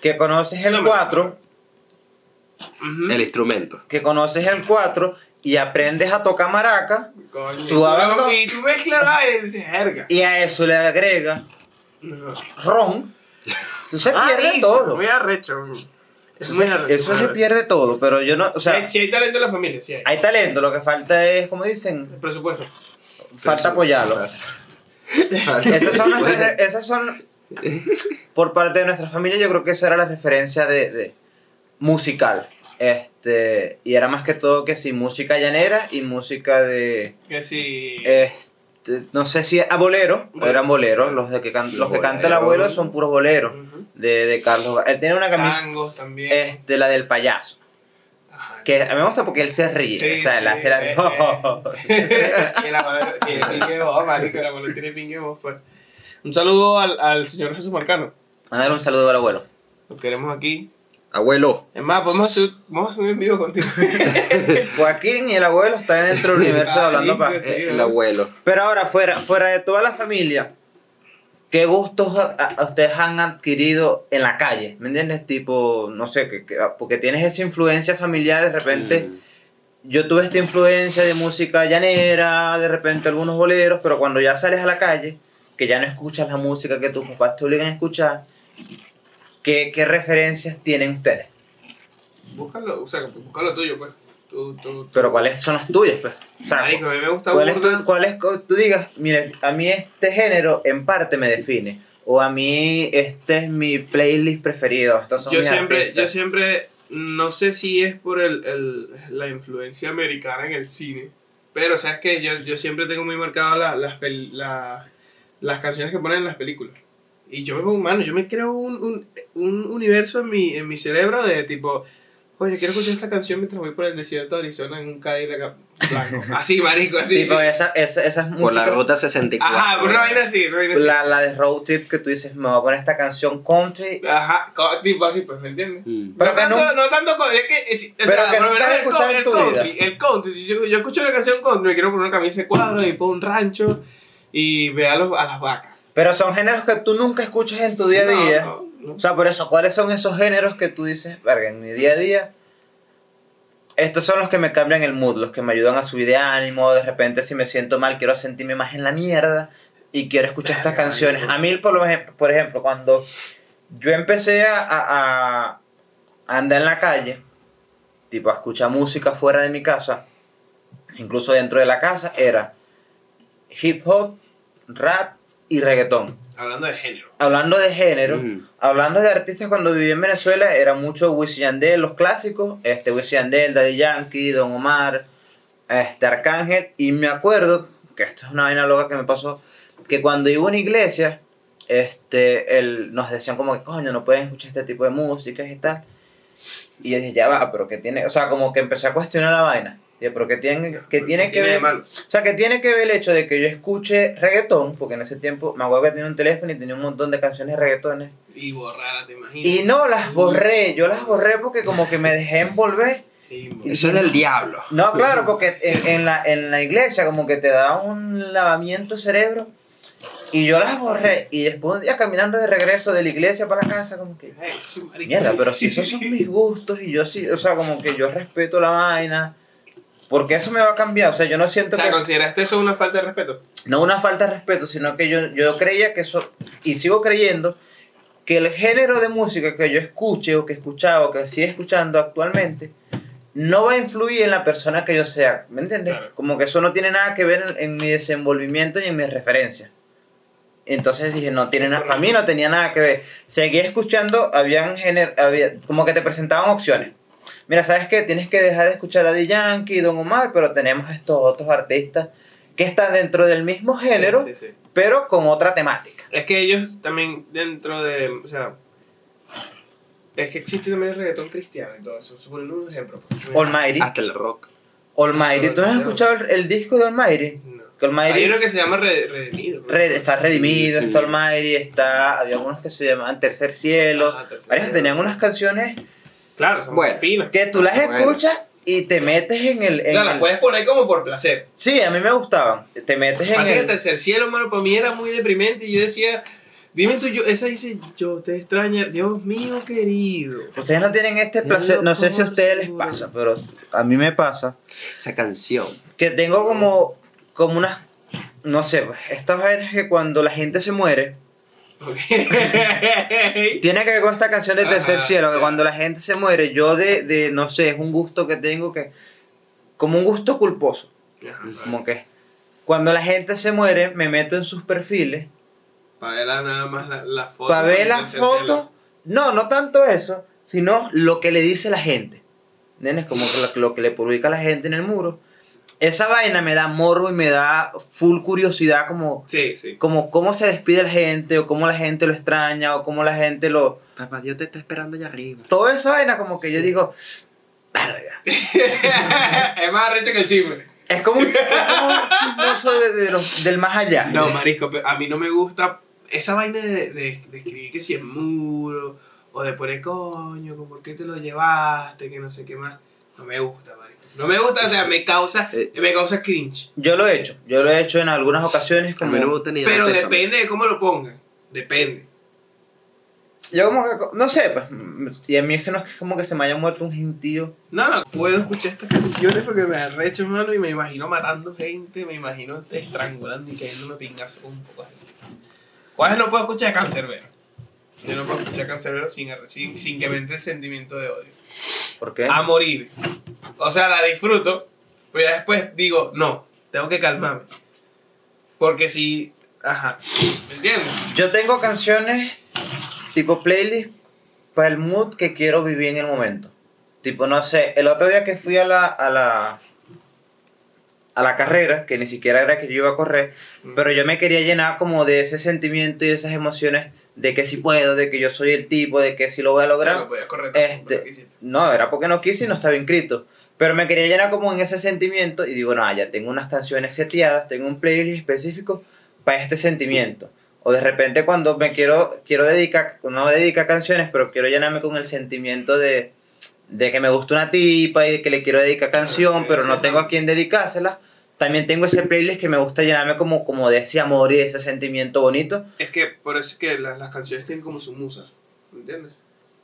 que conoces el No me 4, Ujú. El instrumento. que conoces el 4 y aprendes a tocar maraca Coño. Tú hablas- y tú mezclas y dices, jerga. y a eso le agrega No. ron, eso se Ah, pierde listo, todo. Muy arrecho. Eso, muy se, arrecho, eso muy se pierde todo, pero yo no, o Si hay, sea, si hay talento en la familia, sí hay. hay talento, lo que falta es, como dicen, El presupuesto. falta apoyarlo. Esas son, nuestras, esas son, por parte de nuestra familia, yo creo que esa era la referencia de, de musical. Este, y era más que todo que sí, música llanera y música de, Que si... este, no sé si a bolero, Bolero. eran boleros, los, de que can- los que canta el abuelo son puros boleros, de, de Carlos. Él tiene una camisa, también. este, la del payaso, Ajá. que a mí me gusta porque él se ríe, Sí, o sea, sí, hace la... eh, Y el abuelo tiene pingue voz, marico, el abuelo tiene pingue voz, pues. Un saludo al, al señor Jesús Marcano. Mandar un saludo al abuelo. Lo queremos aquí. Abuelo. Es más, podemos hacer, vamos a hacer un en vivo contigo. Joaquín y el abuelo están dentro del universo hablando Marico, pa. sí. eh, el abuelo. Pero ahora, fuera, fuera de toda la familia, ¿qué gustos a, a ustedes han adquirido en la calle? ¿Me entiendes? Tipo, no sé, que, que- porque tienes esa influencia familiar, de repente, Mm. yo tuve esta influencia de música llanera, de repente algunos boleros, pero cuando ya sales a la calle, que ya no escuchas la música que tus papás te obligan a escuchar, ¿qué, qué referencias tienen ustedes? Búscalo, o sea, busca lo tuyo, pues. Tú, tú, Pero ¿cuáles son las tuyas? Pues? O sea, Marico, a mí me gusta ¿Cuál es, tu, cuál es tú digas, mire, a mí este género en parte me define? O a mí este es mi playlist preferido. Estos son yo mis siempre, artistas. yo siempre, no sé si es por el, el- la influencia americana en el cine, pero sabes que yo, yo siempre tengo muy marcado la- las, pel- la- las canciones que ponen en las películas. Y yo me pongo, mano, yo me creo un, un, un universo en mi, en mi cerebro de tipo, oye, quiero escuchar esta canción mientras voy por el desierto de Arizona en un Cadillac blanco. Así, marico, así. Tipo, sí. esa, esa, esas Por la músicas, ruta 64. Ajá, pero una vaina así, una vaina así. la, la de road trip que tú dices, me voy a poner esta canción country. Ajá, tipo así, pues, ¿me entiendes? Mm. Pero no, que tanto, no- no tanto co- es que, es- o Pero sea, que nunca menos has el en el tu country, vida. El country, si yo, yo escucho una canción country, me quiero poner una camisa de cuadro y pongo un rancho y ve a, los, a las vacas. Pero son géneros que tú nunca escuchas en tu día a día. no, no. O sea, por eso, ¿cuáles son esos géneros que tú dices, verga, en mi día a día? Estos son los que me cambian el mood, los que me ayudan a subir de ánimo. De repente, si me siento mal, quiero sentirme más en la mierda y quiero escuchar estas canciones. A mí, por, lo por ejemplo, cuando yo empecé a, a- a andar en la calle, tipo a escuchar música fuera de mi casa, incluso dentro de la casa, era hip hop, rap y reggaetón. Hablando de género. Hablando de género, Mm. hablando de artistas cuando viví en Venezuela, era mucho Wisin Yandel, los clásicos, este Wisin Yandel, Daddy Yankee, Don Omar, este Arcángel, y me acuerdo, que esto es una vaina loca que me pasó, que cuando iba a una iglesia, este, el, nos decían como que, coño, no pueden escuchar este tipo de música y tal, y yo dije, ya va, pero que tiene, o sea, como que empecé a cuestionar la vaina, pero que tiene, que tiene que ver... O sea, que tiene que ver el hecho de que yo escuche reggaetón, porque en ese tiempo me acuerdo que tenía un teléfono y tenía un montón de canciones de reggaetones. Y borrada, te imaginas. Y no las borré, yo las borré porque como que me dejé envolver. Sí, mo- Eso es del diablo. No, claro, porque en, en la, en la iglesia como que te da un lavamiento cerebro. Y yo las borré. Y después un día caminando de regreso de la iglesia para la casa, como que... Mierda, pero si esos son mis gustos y yo sí, o sea, como que yo respeto la vaina. Porque eso me va a cambiar, o sea, yo no O siento sea, que... ¿consideraste eso una falta de respeto? no una falta de respeto, sino que yo, yo creía que eso, y sigo creyendo, que el género de música que yo escuche o que escuchaba o que sigue escuchando actualmente, no va a influir en la persona que yo sea, ¿me entiendes? Claro. Como que eso no tiene nada que ver en, en mi desenvolvimiento y en mis referencias. Entonces dije, no tiene nada, para mí no tenía nada que ver. Seguí escuchando, habían género, había, como que te presentaban opciones. Mira, ¿sabes qué? Tienes que dejar de escuchar a Daddy Yankee y Don Omar, pero tenemos estos otros artistas que están dentro del mismo género, Sí, sí, sí. pero con otra temática. Es que ellos también dentro de, o sea, es que existe también el reggaetón cristiano y todo eso. Suponiendo un ejemplo. pues. Almighty. Hasta el rock. Almighty. ¿Tú no has escuchado el, el disco de Almighty? No. Que Almighty Hay uno que se llama Re- Redimido. Red- está redimido, Sí. está Almighty, está. Había algunos que se llamaban Tercer Cielo. Ah, Tercer Varios que Cielo. tenían unas canciones Claro, son Bueno. finas. que tú las Bueno. escuchas y te metes en el. O en sea, las el- puedes poner como por placer. Sí, a mí me gustaban. Te metes en Pasa que el. Tercer Cielo, mano, para mí era muy deprimente y yo decía, dime tú, yo, esa dice, yo te extraño, Dios mío querido. Ustedes no tienen este placer, no sé si a ustedes les pasa, pero a mí me pasa Esa canción. que tengo como, como unas, no sé, estas vainas que cuando la gente se muere, Tiene que ver con esta canción de Tercer Ajá, Cielo, que cuando la gente se muere, yo de, de, no sé, es un gusto que tengo que, como un gusto culposo, como que cuando la gente se muere, me meto en sus perfiles Para ver nada más la, la foto. para ver las fotos, no, no tanto eso, sino lo que le dice la gente. ¿Entiendes? Como que lo, lo que le publica la gente en el muro. Esa vaina me da morbo y me da full curiosidad como, Cielo. Sí, sí. como cómo se despide la gente, o cómo la gente lo extraña, o cómo la gente lo... Papá Dios te está esperando allá arriba. Toda esa vaina como que yo digo, "Verga". es más arrecho que el chisme. es como un, es como un chismoso de- de los- del más allá. No, marisco, pero a mí no me gusta esa vaina de, de, de escribir que si es muro, o de poner coño, ¿por qué te lo llevaste? Que no sé qué más. No me gusta, marisco. No me gusta, o sea, me causa, Eh. me causa cringe. Yo lo he hecho, yo lo he hecho en algunas ocasiones A como... mí no me gusta ni Pero pésame. depende de cómo lo pongan. Depende. Yo como que, no sé, pues, y a mí es que no es que como que se me haya muerto un gentío. No, no puedo escuchar estas canciones porque me arrecho, hermano, y me imagino matando gente, me imagino estrangulando y cayéndome pingazo con un poco de gente. ¿Cuáles no puedo escuchar Cancerbero? Yo no puedo escuchar Cancerbero sin, arre- sin, sin que me entre el sentimiento de odio. ¿Por qué? A morir. O sea, la disfruto, pero ya después digo, no, tengo que calmarme. Porque si... Ajá. ¿Me entiendes? Yo tengo canciones tipo playlist para el mood que quiero vivir en el momento. Tipo, no sé, el otro día que fui a la, a la, a la carrera, que ni siquiera era que yo iba a correr, pero yo me quería llenar como de ese sentimiento y esas emociones de que sí puedo, de que yo soy el tipo, de que sí lo voy a lograr. Claro, correr, Este, no, era porque no quise y no estaba inscrito. Pero me quería llenar como en ese sentimiento y digo, no, ya tengo unas canciones seteadas, tengo un playlist específico para este sentimiento. O de repente cuando me quiero, quiero dedicar, no dedicar canciones, pero quiero llenarme con el sentimiento de, de que me gusta una tipa y de que le quiero dedicar canción, pero no tengo a quién dedicársela. También tengo ese playlist que me gusta llenarme como, como de ese amor y de ese sentimiento bonito. Es que por eso es que la- las canciones tienen como su musa, ¿me entiendes?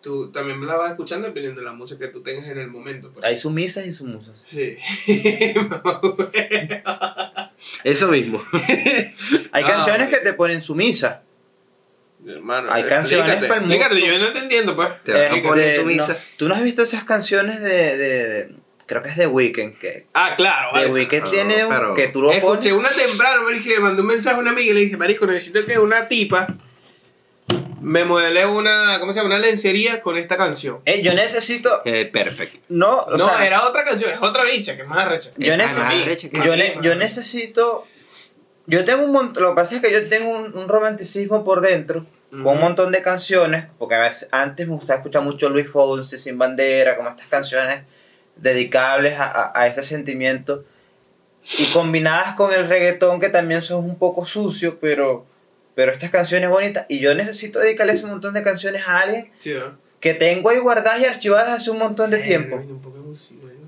Tú también la vas escuchando dependiendo de la música que tú tengas en el momento. pues. Hay sus misas y sus musas. Sí. Eso mismo. Hay canciones que te ponen su misa. Hermano, Hay canciones para el mundo. yo no te entiendo, pues. Te vas a Este, poner su no, misa. ¿Tú no has visto esas canciones de, de- de- creo que es de Weekend, que Ah, claro, de vale. Weekend no, tiene un, pero- que tú lo Escuché pones. una temprano, marisco, que le mandó un mensaje a una amiga y le dije, marisco, necesito que una tipa me modele una, ¿cómo se llama? Una lencería con esta canción. Eh, yo necesito, Eh, perfecto. no, o no, sea, era otra canción, es otra bicha, que es más arrecha. yo, es nece- más arrecha que- yo, ne- yo necesito, yo tengo un montón, lo que pasa es que yo tengo un, un romanticismo por dentro, con un montón de canciones, porque a veces, antes me gustaba escuchar mucho Luis Fonsi, Sin Bandera, como estas canciones dedicables a, a- a ese sentimiento, y combinadas con el reggaetón, que también son un poco sucio, pero, pero estas canciones bonitas, y yo necesito dedicarle ese montón de canciones a alguien Sí, ¿no? que tengo ahí guardadas y archivadas hace un montón de Eh, tiempo. un poco de música, ¿no?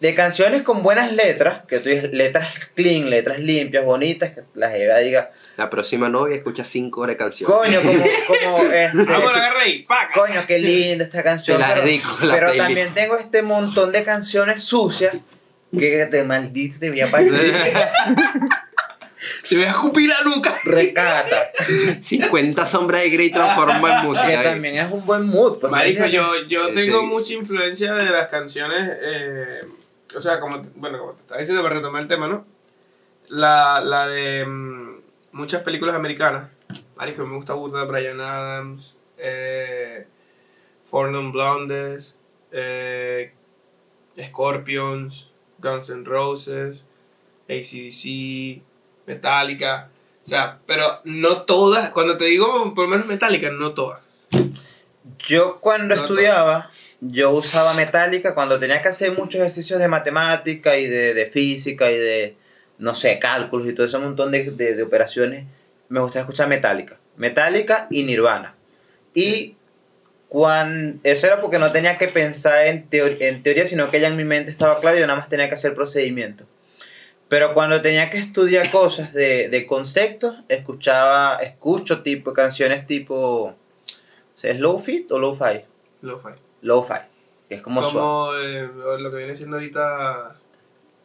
De canciones con buenas letras, que tú dices letras clean, letras limpias, bonitas, que la jeva diga, La próxima novia escucha cinco horas de canción. coño, como, como este, Vamos, agarré ahí, paca. coño, qué linda esta canción. La pero dedico, la pero también tengo este montón de canciones sucias que te maldito te voy a partir. Te voy a escupir la nuca. Recata. 50 sombras de Grey transformó en Que música. también es un buen mood. Pues, Marico, yo, yo Sí. tengo mucha influencia de las canciones, eh, o sea, como, bueno, como te estaba diciendo para retomar el tema, ¿no? La, la de mm, muchas películas americanas. Marico, me gusta burda de Brian Adams, eh, Four Non Blondes, eh, Scorpions, Guns N' Roses, ACDC, Metallica. O sea, pero no todas, cuando te digo por lo menos metálica, no todas. Yo cuando No, estudiaba, yo usaba metálica cuando tenía que hacer muchos ejercicios de matemática y de, de física y de, no sé, cálculos y todo ese montón de, de- de operaciones. Me gustaba escuchar metálica. Metálica y Nirvana. Y cuando, eso era porque no tenía que pensar en, teo- en teoría, sino que ya en mi mente estaba claro y yo nada más tenía que hacer procedimientos. Pero cuando tenía que estudiar cosas de, de conceptos, escuchaba, escucho tipo canciones tipo, ¿es low fit o low fi? Lo-fi. Low fi, que es como. Como eh, lo que viene siendo ahorita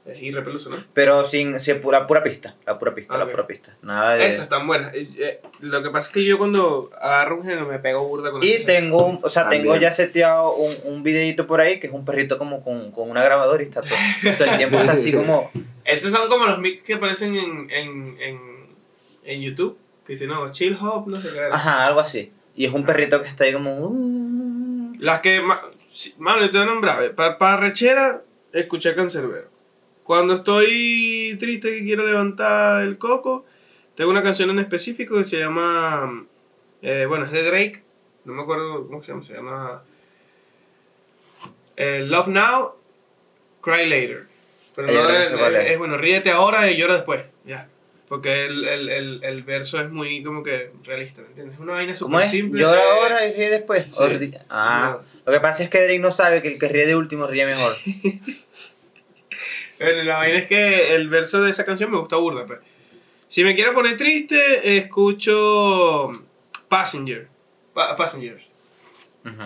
es irrepeluso, ¿no? Pero sin, sin pura, pura pista, la pura pista, Ah, la pura pista. Nada de... Esas están buenas. Eh, eh, lo que pasa es que yo cuando agarro un género me pego burda con Y tengo, un- o sea, tengo También. ya seteado un, un videito por ahí que es un perrito como con, con una grabadora y está todo, todo el tiempo está así como... Esos son como los mix que aparecen en, en, en, en YouTube. Que dicen, no, chill hop, no sé qué. Ajá, algo así. Y es un perrito que está ahí como... "Uh". Las que, mano, te voy a nombrar. Para rechera, escuché Cancerbero. Cuando estoy triste que quiero levantar el coco, tengo una canción en específico que se llama. eh, bueno, es de Drake. No me acuerdo cómo se llama. Se llama. eh, Love Now, Cry Later. Pero no es, sé cuál es. bueno, ríete ahora y llora después. Ya. Porque el, el, el, el verso es muy como que realista, ¿me entiendes? Es una vaina ¿Cómo súper es? simple. ¿Llora que- ahora y ríe después? Sí. Ah, lo que pasa es que Drake no sabe que el que ríe de último ríe mejor. Bueno, la vaina es que el verso de esa canción me gusta burda, pues. Si me quiero poner triste, escucho Passenger. Pa- Passengers.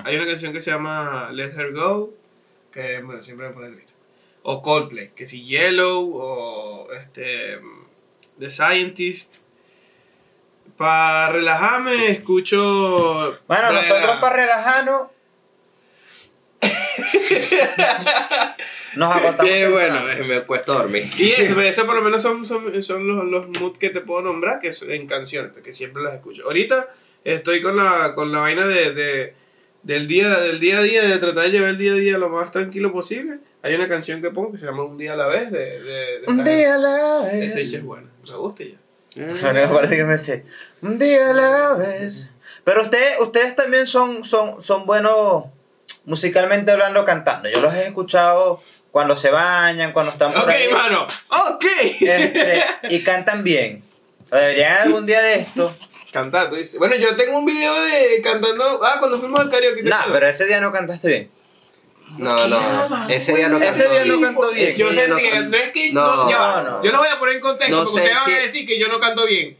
Hay una canción que se llama Let Her Go, que bueno, siempre me pone triste. O Coldplay, que si Yellow, o este The Scientist. Para relajarme, escucho. Bueno, nosotros para relajarnos... Nos agotamos. Qué bueno, eh, me cuesta dormir. Y eso, eso por lo menos son, son, son los, los moods que te puedo nombrar, que en canciones, porque siempre las escucho. Ahorita estoy con la, con la vaina de, de- del, día, del día a día, de tratar de llevar el día a día lo más tranquilo posible. Hay una canción que pongo que se llama Un día a la vez, de, de, de Un día a la vez. Esa es buena, me gusta ya. Me parece que me sé. Un día a la vez. Pero ustedes, ustedes también son, son, son buenos musicalmente hablando, cantando. Yo los he escuchado cuando se bañan, cuando están por Ok, ahí. mano, ok. Este, y cantan bien. Deberían algún día de esto. Cantar, tú dices. Bueno, yo tengo un video de cantando. Ah, cuando fuimos al karaoke. ¿te No, acuerdas? pero ese día no cantaste bien. No, no, ese día no Ese cantó día no cantó bien. Ese Yo no que no es que No, no, no. yo lo voy a poner en contexto No porque ustedes van a decir que yo no canto bien.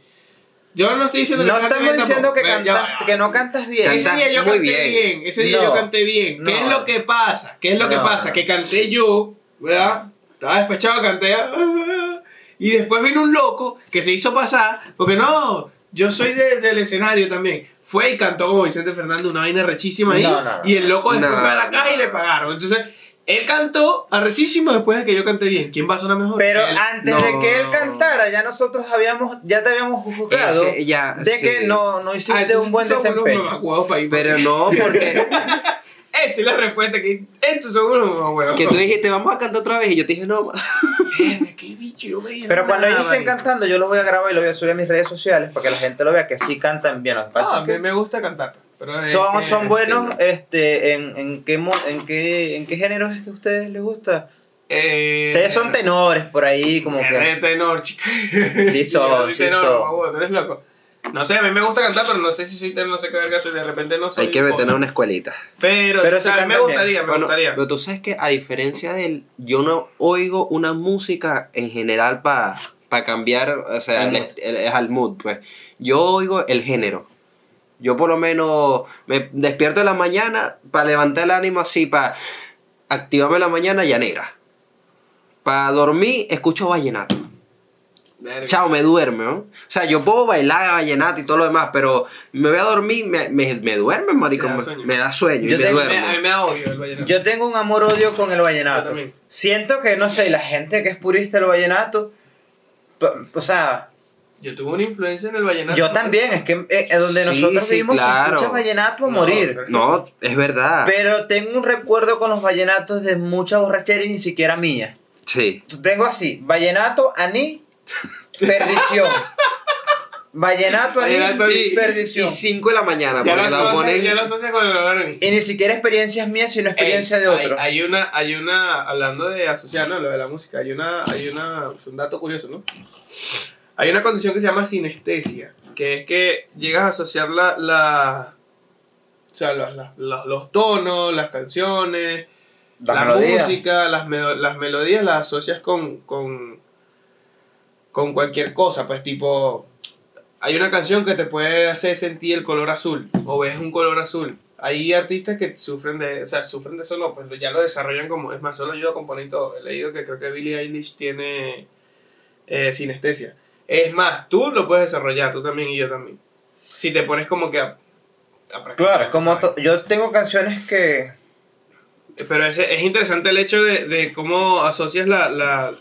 Yo no estoy diciendo No que canto estamos diciendo que, cantas, que no cantas bien. Ese día yo canté bien. bien. Ese día No. yo canté bien. ¿Qué No. es lo que pasa? ¿Qué es lo que No. pasa? Que canté yo, ¿verdad? Estaba despechado, canté. ah, Y después vino un loco que se hizo pasar, porque no, yo soy de- del escenario también. Fue y cantó como Vicente Fernández una vaina rechísima ahí. No, no, no. y el loco después No, fue a la caja y le pagaron. Entonces, él cantó arrechísimo después de que yo canté bien. ¿Quién va a sonar mejor? Pero Él. antes No. de que él cantara, ya nosotros habíamos, ya te habíamos juzgado Ese, ya, de que no, no Ah, hiciste entonces un buen desempeño. Pero no, porque Esa es la respuesta que estos son unos mamacuevos. que tú dijiste, vamos a cantar otra vez. Y yo te dije, no, qué bicho, yo me dije, Pero no, cuando ellos estén cantando, yo los voy a grabar y los voy a subir a mis redes sociales para que la gente lo vea que sí cantan bien. Lo que No, pasa a es mí que me gusta cantar. Pero es son, son buenos sí. este, en, en, qué, mo- en, qué, en qué géneros es que a ustedes les gusta. Eh, Ustedes son tenores por ahí, como que tenor, chico. Sí son, sí tenor, son. tú eres loco. No sé, a mí me gusta cantar, pero no sé si soy tenor, no sé qué verga soy. De repente no soy. hay que meter a una escuelita. Pero, Pero o sea, se a mí me gustaría, me Bueno, gustaría. pero tú sabes que a diferencia de él, yo no oigo una música en general para cambiar, o sea, El el mood. est- el- es al mood, pues. Yo oigo el género. Yo por lo menos me despierto en la mañana para levantar el ánimo así, para activarme en la mañana llanera. Para dormir, escucho vallenato. Verga. Chao, me duerme, ¿no? O sea, yo puedo bailar vallenato y todo lo demás, pero me voy a dormir, me, me, me duerme, marico. Da Me, sueño. me da sueño Yo y me tengo- Me- a mí duermo. me da odio el vallenato. Yo tengo un amor-odio con el vallenato. Siento que, no sé, la gente que es purista del vallenato, o sea, Yo tuve una influencia en el vallenato. yo también, es que eh, donde Sí, nosotros sí, vivimos se claro. escucha vallenato a No, morir. No, es verdad. Pero tengo un recuerdo con los vallenatos de mucha borrachera y ni siquiera mía. Sí. Tengo así, vallenato, aní, perdición. vallenato, Vallenato, anís. Y, perdición. y 5 de la mañana, Ya lo porque la asocias ponen. ya lo con el. Y ni siquiera experiencias mías, sino experiencia Ey, de hay- otro. Hay, una, hay una, hablando de asociar, ¿no? Lo de la música, hay una, hay una, es un dato curioso, ¿no? Hay una condición que se llama sinestesia, que es que llegas a asociar la, la o sea, los, los- los tonos, las canciones, La la melodía. música, las, las melodías las asocias con, con, con cualquier cosa, pues tipo, hay una canción que te puede hacer sentir el color azul, o ves un color azul. Hay artistas que sufren de, o sea, sufren de eso, no, pues ya lo desarrollan como, es más, solo yo a componer y todo. He leído que creo que Billie Eilish tiene eh, sinestesia. Es más, tú lo puedes desarrollar, tú también y yo también. Si te pones como que a, a practicar, Claro, como yo tengo canciones que Pero es, es interesante el hecho de, de cómo asocias la, la,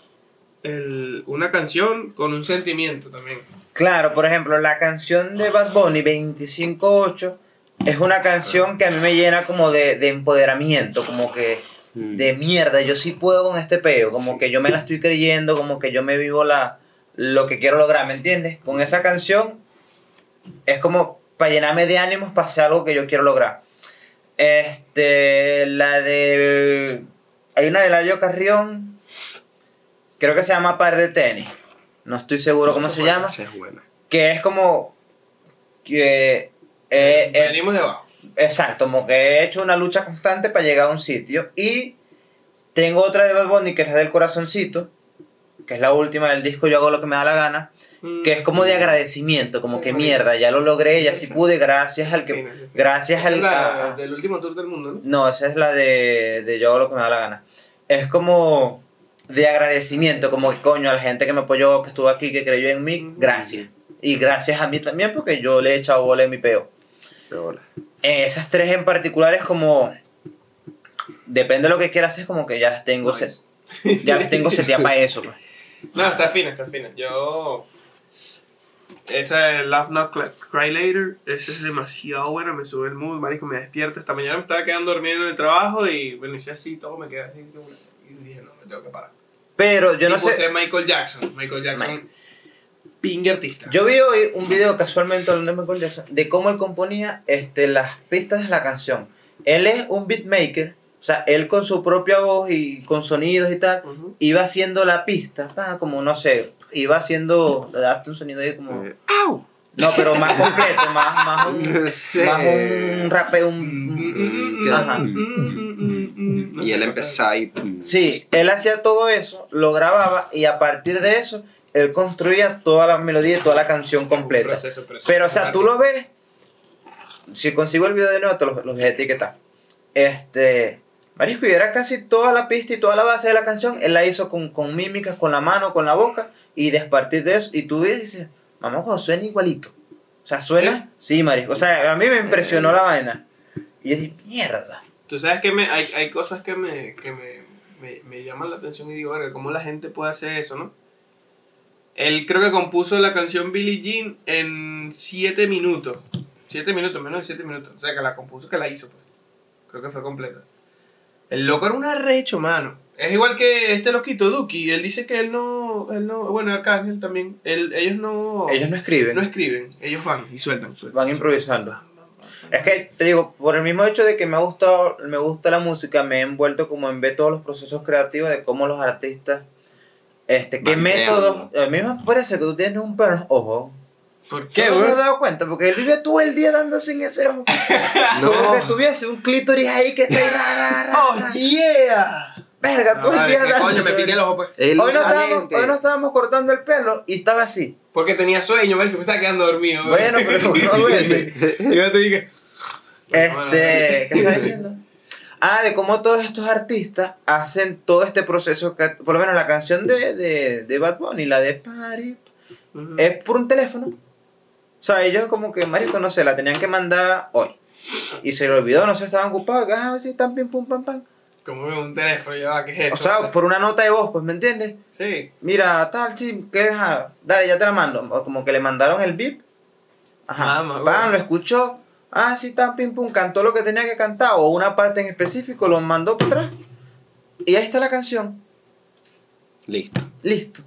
el- una canción con un sentimiento también. Claro, por ejemplo, la canción de Bad Bunny 258 es una canción que a mí me llena como de, de empoderamiento, como que Mm. de mierda, yo sí puedo con este peo, como que yo me la estoy creyendo, como que yo me vivo la lo que quiero lograr, ¿me entiendes? Con esa canción es como para llenarme de ánimos para hacer algo que yo quiero lograr. Este, la del hay una de Layo Carrión, creo que se llama Par de tenis. No estoy seguro cómo se llama es buena. que es como que eh, eh, Venimos de abajo. exacto como que he hecho una lucha constante para llegar a un sitio y tengo otra de Bad Bunny que es la del corazoncito que es la última del disco yo hago lo que me da la gana que es como de agradecimiento como Sí, que mierda ya lo logré ya sí pude gracias al que gracias al la a- del último tour del mundo, ¿no? no esa es la de, de yo hago lo que me da la gana es como de agradecimiento como que coño a la gente que me apoyó que estuvo aquí que creyó en mí gracias y gracias a mí también porque yo le he echado bola en mi peo. Eh, esas tres en particular es como. Depende de lo que quieras hacer, como que ya las tengo, Nice. set- ya las tengo seteadas para eso. pues. No, está fina, está fina. Yo. Esa de Love Not Cry- Later, esa es demasiado buena, me sube el mood, marico, me despierta. Esta mañana me estaba quedando dormido en el trabajo y bueno, hice así, todo me quedé así. como- Y dije, no, me tengo que parar. Pero yo no sé. Michael Jackson. Michael Jackson, ping artista. Yo vi hoy un video casualmente hablando de Michael Jackson, de cómo él componía este, las pistas de la canción. Él es un beatmaker, o sea, él con su propia voz y con sonidos y tal, Ujú. iba haciendo la pista, pa, como no sé, iba haciendo, darte un sonido ahí como. Eh, No, pero más completo, más, más un, No sé. más un rapeo, un. Ajá. Y él empezaba y. Sí, él hacía todo eso, lo grababa y a partir de eso él construía toda la melodía y toda la canción completa. Proceso, proceso. Pero o sea, tú lo ves, si consigo el video de nuevo te los, los voy a etiquetar. Este, Marisco, y era casi toda la pista y toda la base de la canción, él la hizo con, con mímicas, con la mano, con la boca y de partir de eso, y tú ves y dices, mamá, cuando suena igualito. O sea, suena, sí, Marisco. O sea, a mí me impresionó la vaina. Y yo dije, mierda. Tú sabes que me, hay, hay cosas que, me, que me, me, me llaman la atención y digo, verga, ¿cómo la gente puede hacer eso, no? Él creo que compuso la canción Billie Jean en 7 minutos. 7 minutos, menos de 7 minutos. O sea, que la compuso, que la hizo, pues. Creo que fue completa. El loco era un arrecho, mano. Es igual que este loquito, Duki. Él dice que él no, él no, bueno, Arcángel también. Él, ellos no, Ellos no escriben, no escriben, ellos van y sueltan, sueltan. van improvisando. Es que te digo, por el mismo hecho de que me ha gustado, me gusta la música, me he envuelto como en ver todos los procesos creativos de cómo los artistas, este, qué métodos. A mí me parece que tú tienes un perro en los ojos. ¿Por ¿Qué? ¿No has dado cuenta? Porque él vive todo el día dándose en ese ojo. Como que tuviese un clítoris ahí que está ahí. Ra, ra, ra, ¡Oh, yeah! Verga, No, todo el vale, día ¿qué coño, dándose. me piqué el ojo, pues. Hoy no, estábamos, hoy no estábamos cortando el pelo y estaba así. Porque tenía sueño, ¿ves? Que me estaba quedando dormido. Bueno, pero no duerme. y yo te dije. Este, ¿qué estaba diciendo? Ah, de cómo todos estos artistas hacen todo este proceso, que- por lo menos la canción de, de, de Bad Bunny, la de Party, es por un teléfono. O sea, ellos como que, marico, no sé, la tenían que mandar hoy. Y se le olvidó, no sé, estaban ocupados, que, ah, sí, están pim, pum, pam, pam. Como un teléfono, ya va, ¿qué es eso? O sea, por una nota de voz, pues, ¿me entiendes? Sí. Mira, tal, sí, ¿qué? Ah, Dale, ya te la mando. O como que le mandaron el beep. Ajá. Mamá, lo escuchó. Ah, sí, tan, pim, pum, cantó lo que tenía que cantar. O una parte en específico, lo mandó para atrás. Y ahí está la canción. Listo. Listo.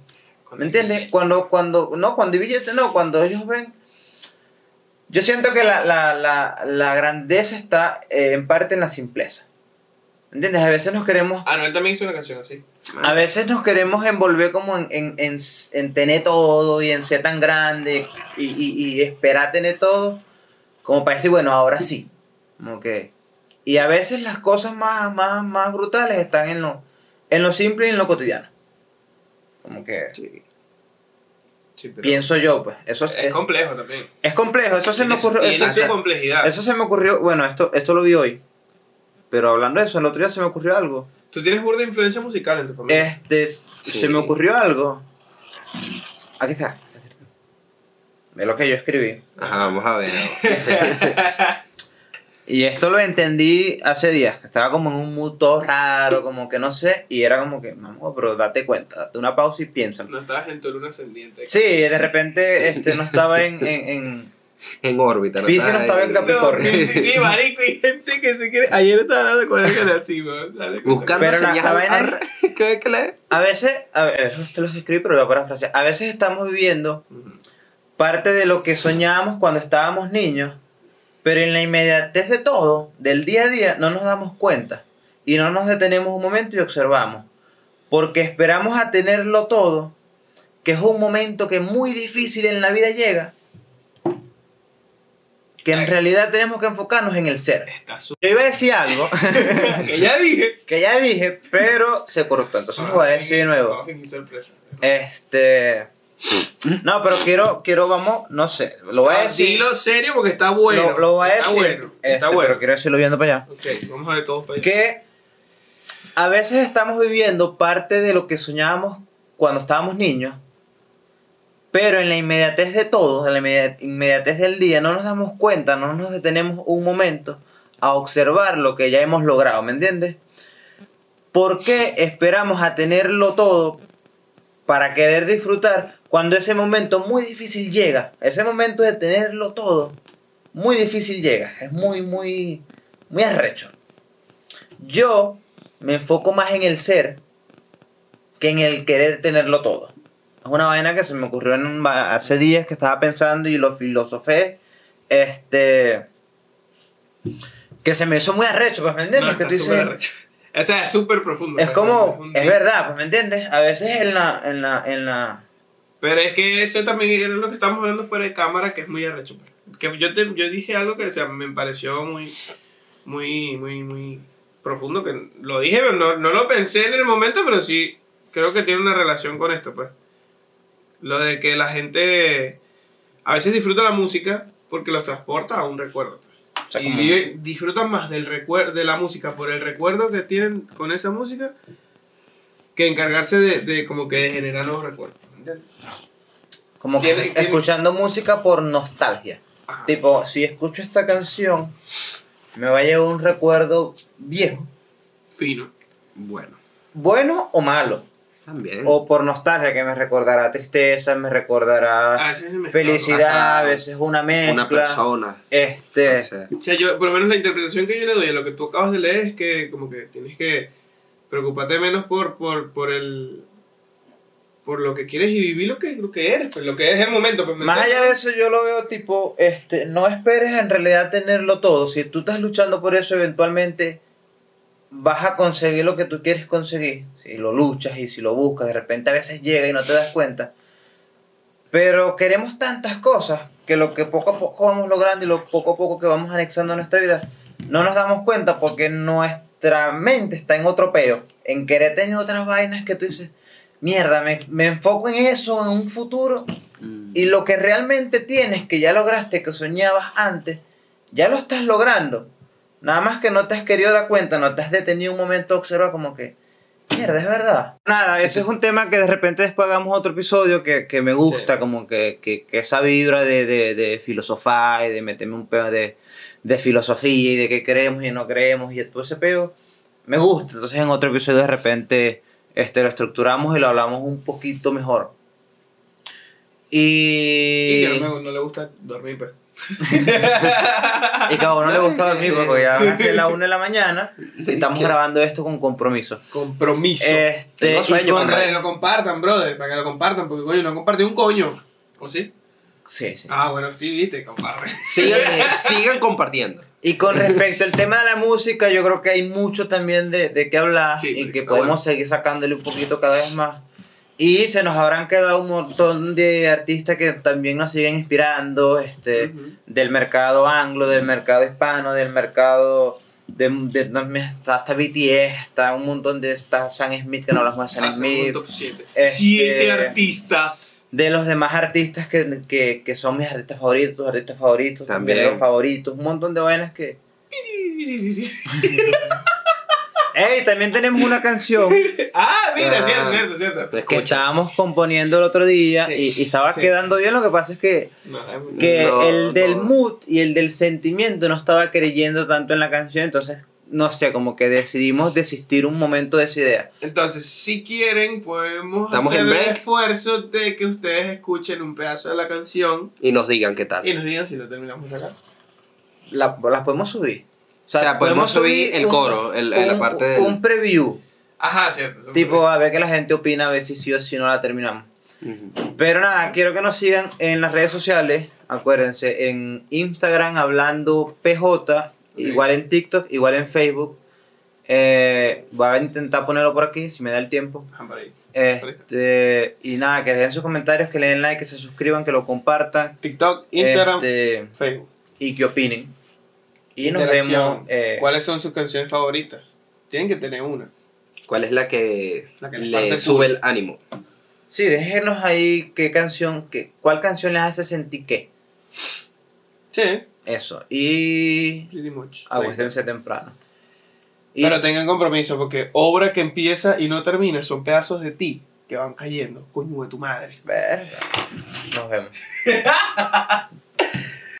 ¿Me entiendes? Cuando, cuando, no, cuando hay billete, no, cuando ellos ven Yo siento que la, la, la, la grandeza está eh, en parte en la simpleza. ¿Entiendes? A veces nos queremos Anuel también hizo una canción así. A veces nos queremos envolver como en, en, en, en tener todo y en ser tan grande y, y, y esperar tener todo, como para decir, bueno, ahora sí. Como que- y a veces las cosas más, más, más brutales están en lo, en lo simple y en lo cotidiano. Como que Sí. Sí, pienso yo, pues. Eso es, es complejo también. es complejo, eso se me ocurrió. Eso, su complejidad. eso se me ocurrió, bueno, esto, esto lo vi hoy. Pero hablando de eso, el otro día se me ocurrió algo. Tú tienes burda de influencia musical en tu familia. Este, Sí. se me ocurrió algo. Aquí está. Ve lo que yo escribí. Ajá, vamos a ver. Y esto lo entendí hace días, que estaba como en un mood todo raro, como que no sé, y era como que, vamos, pero date cuenta, date una pausa y piensa. No estabas en tu luna ascendiente. Sí, de repente este, no estaba en... en, en- En órbita. Piscis no estaba en Capricornio. No, sí, sí, marico, hay gente que se quiere. Ayer estaba hablando con alguien así, weón. Dale, Buscando Pero la- señal. la. A veces, a ver, eso te lo escribí, pero voy a parafrasear. A veces estamos viviendo Ujú. Parte de lo que soñábamos cuando estábamos niños, pero en la inmediatez de todo, del día a día, no nos damos cuenta y no nos detenemos un momento y observamos, porque esperamos a tenerlo todo, que es un momento que muy difícil en la vida llega, que en realidad tenemos que enfocarnos en el ser. Yo iba a decir algo que ya dije. que ya dije, pero se cortó, entonces lo voy a decir de nuevo. Sorpresa. Este. No, pero quiero, quiero, vamos, no sé, lo voy a Ah, decir. Dilo serio porque está bueno. lo, lo voy a está decir. bueno. este, está bueno. Pero quiero decirlo viendo para allá. Ok, vamos a ver todos para allá. Que a veces estamos viviendo parte de lo que soñábamos cuando estábamos niños, pero en la inmediatez de todo, en la inmedi- inmediatez del día, no nos damos cuenta, no nos detenemos un momento a observar lo que ya hemos logrado, ¿me entiendes? ¿Por qué esperamos a tenerlo todo para querer disfrutar cuando ese momento muy difícil llega? Ese momento de tenerlo todo, muy difícil llega, es muy, muy, muy arrecho. Yo me enfoco más en el ser que en el querer tenerlo todo. Es una vaina que se me ocurrió en un hace días que estaba pensando y lo filosofé. Este. Que se me hizo muy arrecho, pues, ¿me entiendes? No, que dices-. O sea, es súper profundo. es pues, como, un es verdad, pues, ¿me entiendes? A veces en la, en la, en la, Pero es que eso también era lo que estamos hablando fuera de cámara, que es muy arrecho. pues. Que yo, te, yo dije algo que o sea, me pareció muy, muy, muy, muy profundo, que lo dije, pero no, no lo pensé en el momento, pero sí creo que tiene una relación con esto, pues. Lo de que la gente a veces disfruta la música porque los transporta a un recuerdo. pues. o sea, y vive- disfrutan más del recuerdo de la música por el recuerdo que tienen con esa música que encargarse de, de como que de generar nuevos recuerdos. Como que tiene- tiene- escuchando música por nostalgia. Ajá. Tipo, si escucho esta canción, me va a llevar un recuerdo viejo, Fino. Bueno, bueno o malo. también. O por nostalgia, que me recordará tristeza, me recordará A veces me felicidad, a veces una mezcla. una persona. Este, no sé. O sea, yo, por lo menos la interpretación que yo le doy a lo que tú acabas de leer es que como que tienes que preocuparte menos por, por, por el por lo que quieres y vivir lo que, lo que eres, pues lo que es el momento. Pues, ¿me más allá de eso, yo lo veo tipo, este, no esperes en realidad tenerlo todo. Si tú estás luchando por eso, eventualmente vas a conseguir lo que tú quieres conseguir. Si lo luchas y si lo buscas, de repente a veces llega y no te das cuenta. Pero queremos tantas cosas que lo que poco a poco vamos logrando y lo poco a poco que vamos anexando a nuestra vida, no nos damos cuenta porque nuestra mente está en otro peo, en querer tener otras vainas que tú dices, mierda, me, me enfoco en eso, en un futuro, Mm. y lo que realmente tienes, que ya lograste, que soñabas antes, ya lo estás logrando. Nada más que no te has querido dar cuenta, no te has detenido un momento a observar como que, mierda, es verdad. Nada, ese es un tema que de repente después hagamos otro episodio que, que me gusta, Sí. como que, que, que esa vibra de, de, de filosofar y de meterme un pedo de, de filosofía y de qué creemos y no creemos y todo ese pedo, me gusta. Entonces en otro episodio de repente este, lo estructuramos y lo hablamos un poquito mejor. Y Y, que no, me- no le gusta dormir, pues. y que a uno le gusta dormir pues, porque ya van a ser las 1 de la mañana y estamos ¿Qué? grabando esto con compromiso. Compromiso. Este, Tengo y sueño, con para que lo compartan, brother, para que lo compartan, porque coño, no compartí un coño. ¿O sí? Sí, sí. Ah, bueno, sí, viste, compadre. Sigan, sigan compartiendo. Y con respecto al tema de la música, yo creo que hay mucho también de, de qué hablar Sí, y que podemos bueno. seguir sacándole un poquito cada vez más. Y se nos habrán quedado un montón de artistas que también nos siguen inspirando, este, del mercado anglo, del mercado hispano, del mercado de, de- de- está hasta BTS, está un montón de está Sam Smith que no hablamos de Sam un Smith, top 7. Este- 7 artistas. de los demás artistas que, que, que son mis artistas favoritos, tus artistas favoritos, también, También. los favoritos, un montón de vainas que Ey, también tenemos una canción ah, mira, Ah. cierto, cierto, cierto. Que estábamos componiendo el otro día Sí, y, y estaba sí. quedando bien. Lo que pasa es que, No, que No, el del no. mood y el del sentimiento no estaba creyendo tanto en la canción, entonces no sé, como que decidimos desistir un momento de esa idea. Entonces, si quieren, podemos Estamos hacer en el esfuerzo de que ustedes escuchen un pedazo de la canción Y nos digan qué tal. y nos digan si lo terminamos sacar. La- las podemos subir. O sea, podemos subir el coro, el- el- la un- parte del- Un preview. Ajá, cierto. Tipo, a ver qué la gente opina, a ver si sí o si no la terminamos. Pero nada, quiero que nos sigan en las redes sociales. Acuérdense, en Instagram hablando PJ, igual en TikTok, igual en Facebook. Eh, voy a intentar ponerlo por aquí si me da el tiempo. Ahí. Este, y nada, que dejen sus comentarios, que le den like, que se suscriban, que lo compartan. TikTok, Instagram, este, Facebook. y que opinen. Y nos vemos. eh, ¿Cuáles son sus canciones favoritas? Tienen que tener una. ¿Cuál es la que, La le el sube el ánimo? sí, déjenos ahí qué canción, qué, cuál canción les hace sentir qué. Sí, Eso. Y pretty much. acuéstense temprano. Y Pero tengan compromiso porque obra que empieza y no termina son pedazos de ti que van cayendo. Coño de tu madre. Verga. Nos vemos.